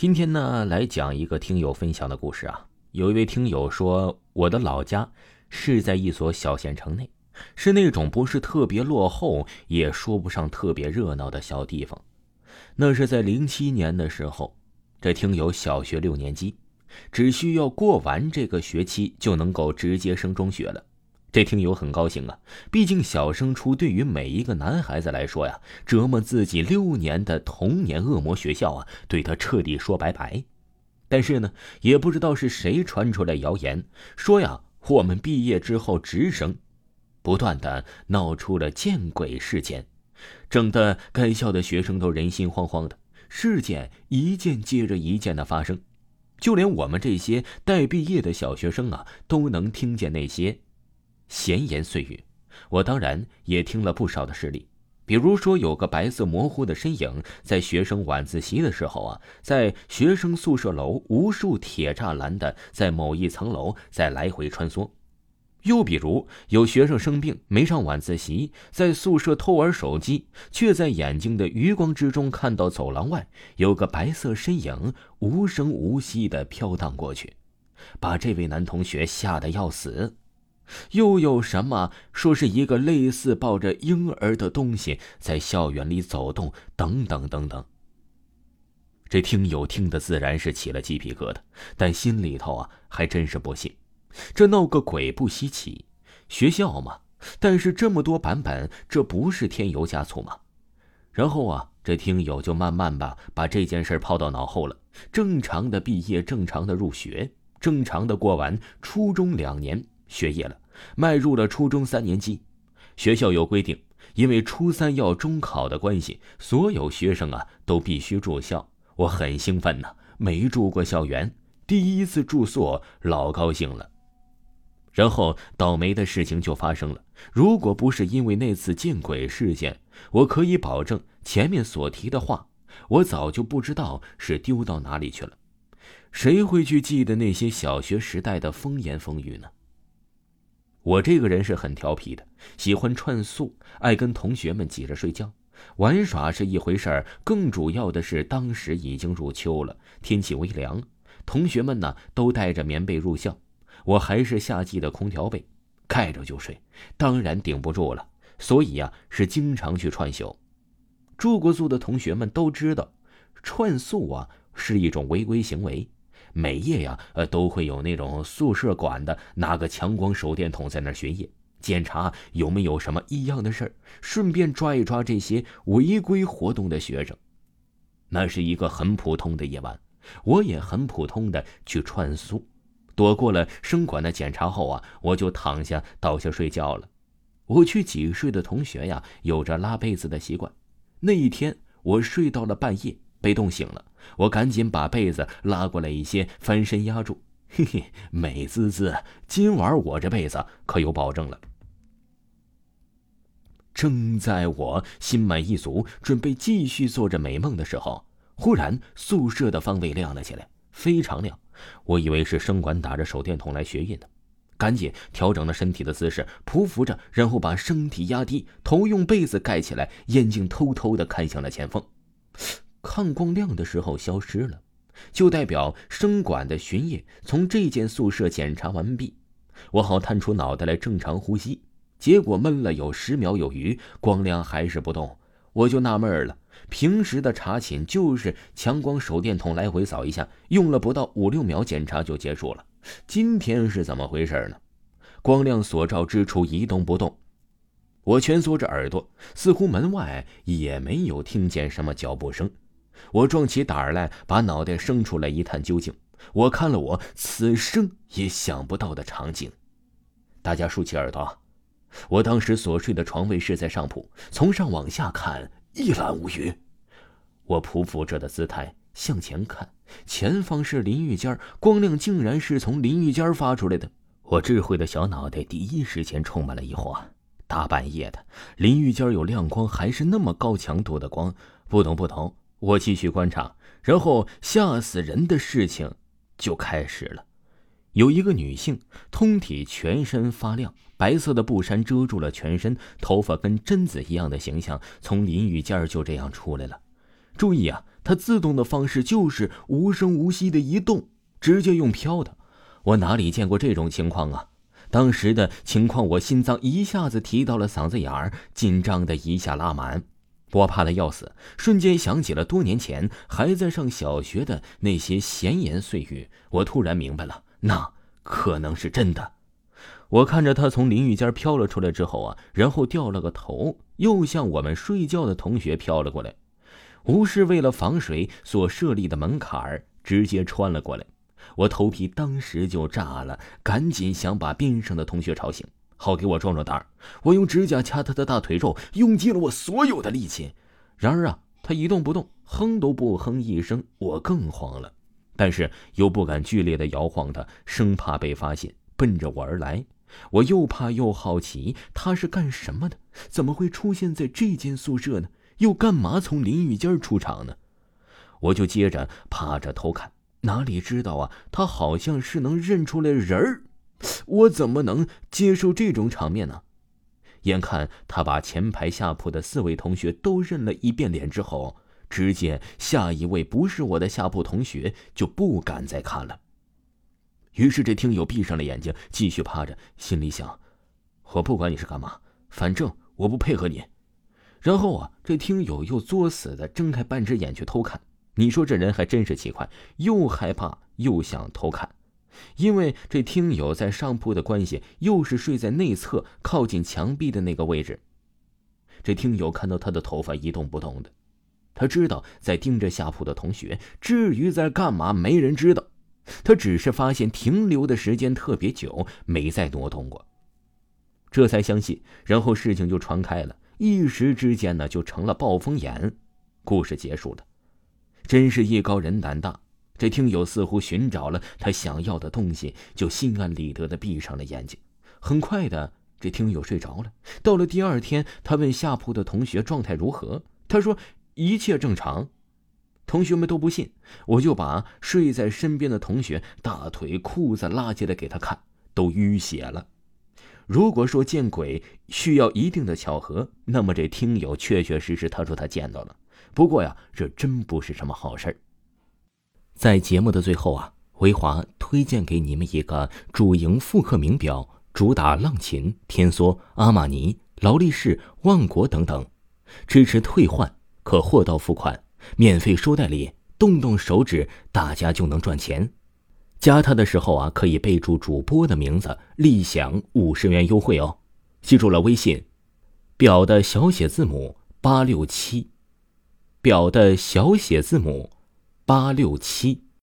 今天呢，来讲一个听友分享的故事啊。有一位听友说，我的老家是在一所小县城内，是那种不是特别落后，也说不上特别热闹的小地方。那是在零七年的时候，这听友小学六年级，只需要过完这个学期就能够直接升中学了。这听友很高兴啊，毕竟小升初对于每一个男孩子来说呀，折磨自己六年的童年恶魔学校啊，对他彻底说拜拜。但是呢，也不知道是谁传出来谣言，说呀，我们毕业之后直升，不断的闹出了见鬼事件，整的该校的学生都人心惶惶的。事件一件接着一件的发生，就连我们这些待毕业的小学生啊，都能听见那些。闲言碎语，我当然也听了不少的事例。比如说，有个白色模糊的身影，在学生晚自习的时候啊，在学生宿舍楼无数铁栅栏的在某一层楼在来回穿梭。又比如，有学生生病没上晚自习，在宿舍偷玩手机，却在眼睛的余光之中看到走廊外有个白色身影无声无息的飘荡过去，把这位男同学吓得要死。又有什么说是一个类似抱着婴儿的东西在校园里走动，等等等等。这听友听的自然是起了鸡皮疙瘩，但心里头啊还真是不信。这闹个鬼不稀奇，学校嘛。但是这么多版本，这不是添油加醋吗？然后啊，这听友就慢慢吧把这件事抛到脑后了。正常的毕业，正常的入学，正常的过完初中两年学业了。迈入了初中三年级，学校有规定，因为初三要中考的关系，所有学生啊都必须住校。我很兴奋呐，没住过校园，第一次住宿，老高兴了。然后倒霉的事情就发生了。如果不是因为那次见鬼事件，我可以保证前面所提的话，我早就不知道是丢到哪里去了。谁会去记得那些小学时代的风言风语呢？我这个人是很调皮的，喜欢串宿，爱跟同学们挤着睡觉。玩耍是一回事儿，更主要的是当时已经入秋了，天气微凉，同学们呢都带着棉被入校，我还是夏季的空调被，盖着就睡，当然顶不住了。所以呀，是经常去串宿。住过宿的同学们都知道，串宿啊是一种违规行为。每夜呀，呃，都会有那种宿舍管的拿个强光手电筒在那儿巡夜，检查有没有什么异样的事儿，顺便抓一抓这些违规活动的学生。那是一个很普通的夜晚，我也很普通的去串宿，躲过了生管的检查后啊，我就躺下倒下睡觉了。我去挤睡的同学呀，有着拉被子的习惯。那一天，我睡到了半夜。被冻醒了，我赶紧把被子拉过来一些，翻身压住，嘿嘿，美滋滋。今晚我这被子可有保证了。正在我心满意足，准备继续做着美梦的时候，忽然宿舍的方位亮了起来，非常亮。我以为是生管打着手电筒来学印的，赶紧调整了身体的姿势，匍匐着，然后把身体压低，头用被子盖起来，眼睛偷偷的看向了前方。看光亮的时候消失了，就代表生管的巡夜从这间宿舍检查完毕。我好探出脑袋来正常呼吸，结果闷了有十秒有余，光亮还是不动。我就纳闷了，平时的查寝就是强光手电筒来回扫一下，用了不到五六秒检查就结束了。今天是怎么回事呢？光亮所照之处一动不动。我蜷缩着耳朵，似乎门外也没有听见什么脚步声。我壮起胆儿来，把脑袋伸出来一探究竟。我看了我此生也想不到的场景。大家竖起耳朵，我当时所睡的床位是在上铺，从上往下看一览无余。我匍匐着的姿态向前看，前方是淋浴间，光亮竟然是从淋浴间发出来的。我智慧的小脑袋第一时间充满了疑惑：大半夜的，淋浴间有亮光，还是那么高强度的光？不懂，不懂。我继续观察，然后吓死人的事情就开始了。有一个女性，通体全身发亮，白色的布衫遮住了全身，头发跟贞子一样的形象，从淋浴间就这样出来了。注意啊，它自动的方式就是无声无息的移动，直接用飘的。我哪里见过这种情况啊？当时的情况，我心脏一下子提到了嗓子眼儿，紧张的一下拉满，我怕的要死，瞬间想起了多年前还在上小学的那些闲言碎语。我突然明白了，那可能是真的。我看着他从淋浴间飘了出来之后啊，然后掉了个头，又向我们睡觉的同学飘了过来。吴氏为了防水所设立的门槛，直接穿了过来。我头皮当时就炸了，赶紧想把边上的同学吵醒，好给我壮壮胆儿。我用指甲掐他的大腿肉，用尽了我所有的力气。然而啊，他一动不动，哼都不哼一声。我更慌了，但是又不敢剧烈的摇晃他，生怕被发现，奔着我而来。我又怕又好奇，他是干什么的？怎么会出现在这间宿舍呢？又干嘛从淋浴间出场呢？我就接着趴着偷看。哪里知道啊？他好像是能认出来人儿，我怎么能接受这种场面呢？眼看他把前排下铺的四位同学都认了一遍脸之后，只见下一位不是我的下铺同学，就不敢再看了。于是这听友闭上了眼睛，继续趴着，心里想：我不管你是干嘛，反正我不配合你。然后啊，这听友又作死的睁开半只眼去偷看。你说这人还真是奇怪，又害怕又想偷看，因为这听友在上铺的关系，又是睡在内侧靠近墙壁的那个位置。这听友看到他的头发一动不动的，他知道在盯着下铺的同学，至于在干嘛，没人知道。他只是发现停留的时间特别久，没再挪动过，这才相信。然后事情就传开了，一时之间呢，就成了暴风眼。故事结束了。真是艺高人胆大，这听友似乎寻找了他想要的东西，就心安理得的闭上了眼睛。很快的，这听友睡着了。到了第二天，他问下铺的同学状态如何，他说一切正常。同学们都不信，我就把睡在身边的同学大腿、裤子拉起来给他看，都淤血了。如果说见鬼需要一定的巧合，那么这听友确确实实他说他见到了。不过呀，这真不是什么好事儿。在节目的最后啊，维华推荐给你们一个主营复刻名表，主打浪琴、天梭、阿玛尼、劳力士、万国等等，支持退换，可货到付款，免费收代理，动动手指大家就能赚钱。加他的时候啊，可以备注主播的名字，立享五十元优惠哦。记住了，微信表的小写字母八六七。表的小写字母，八六七。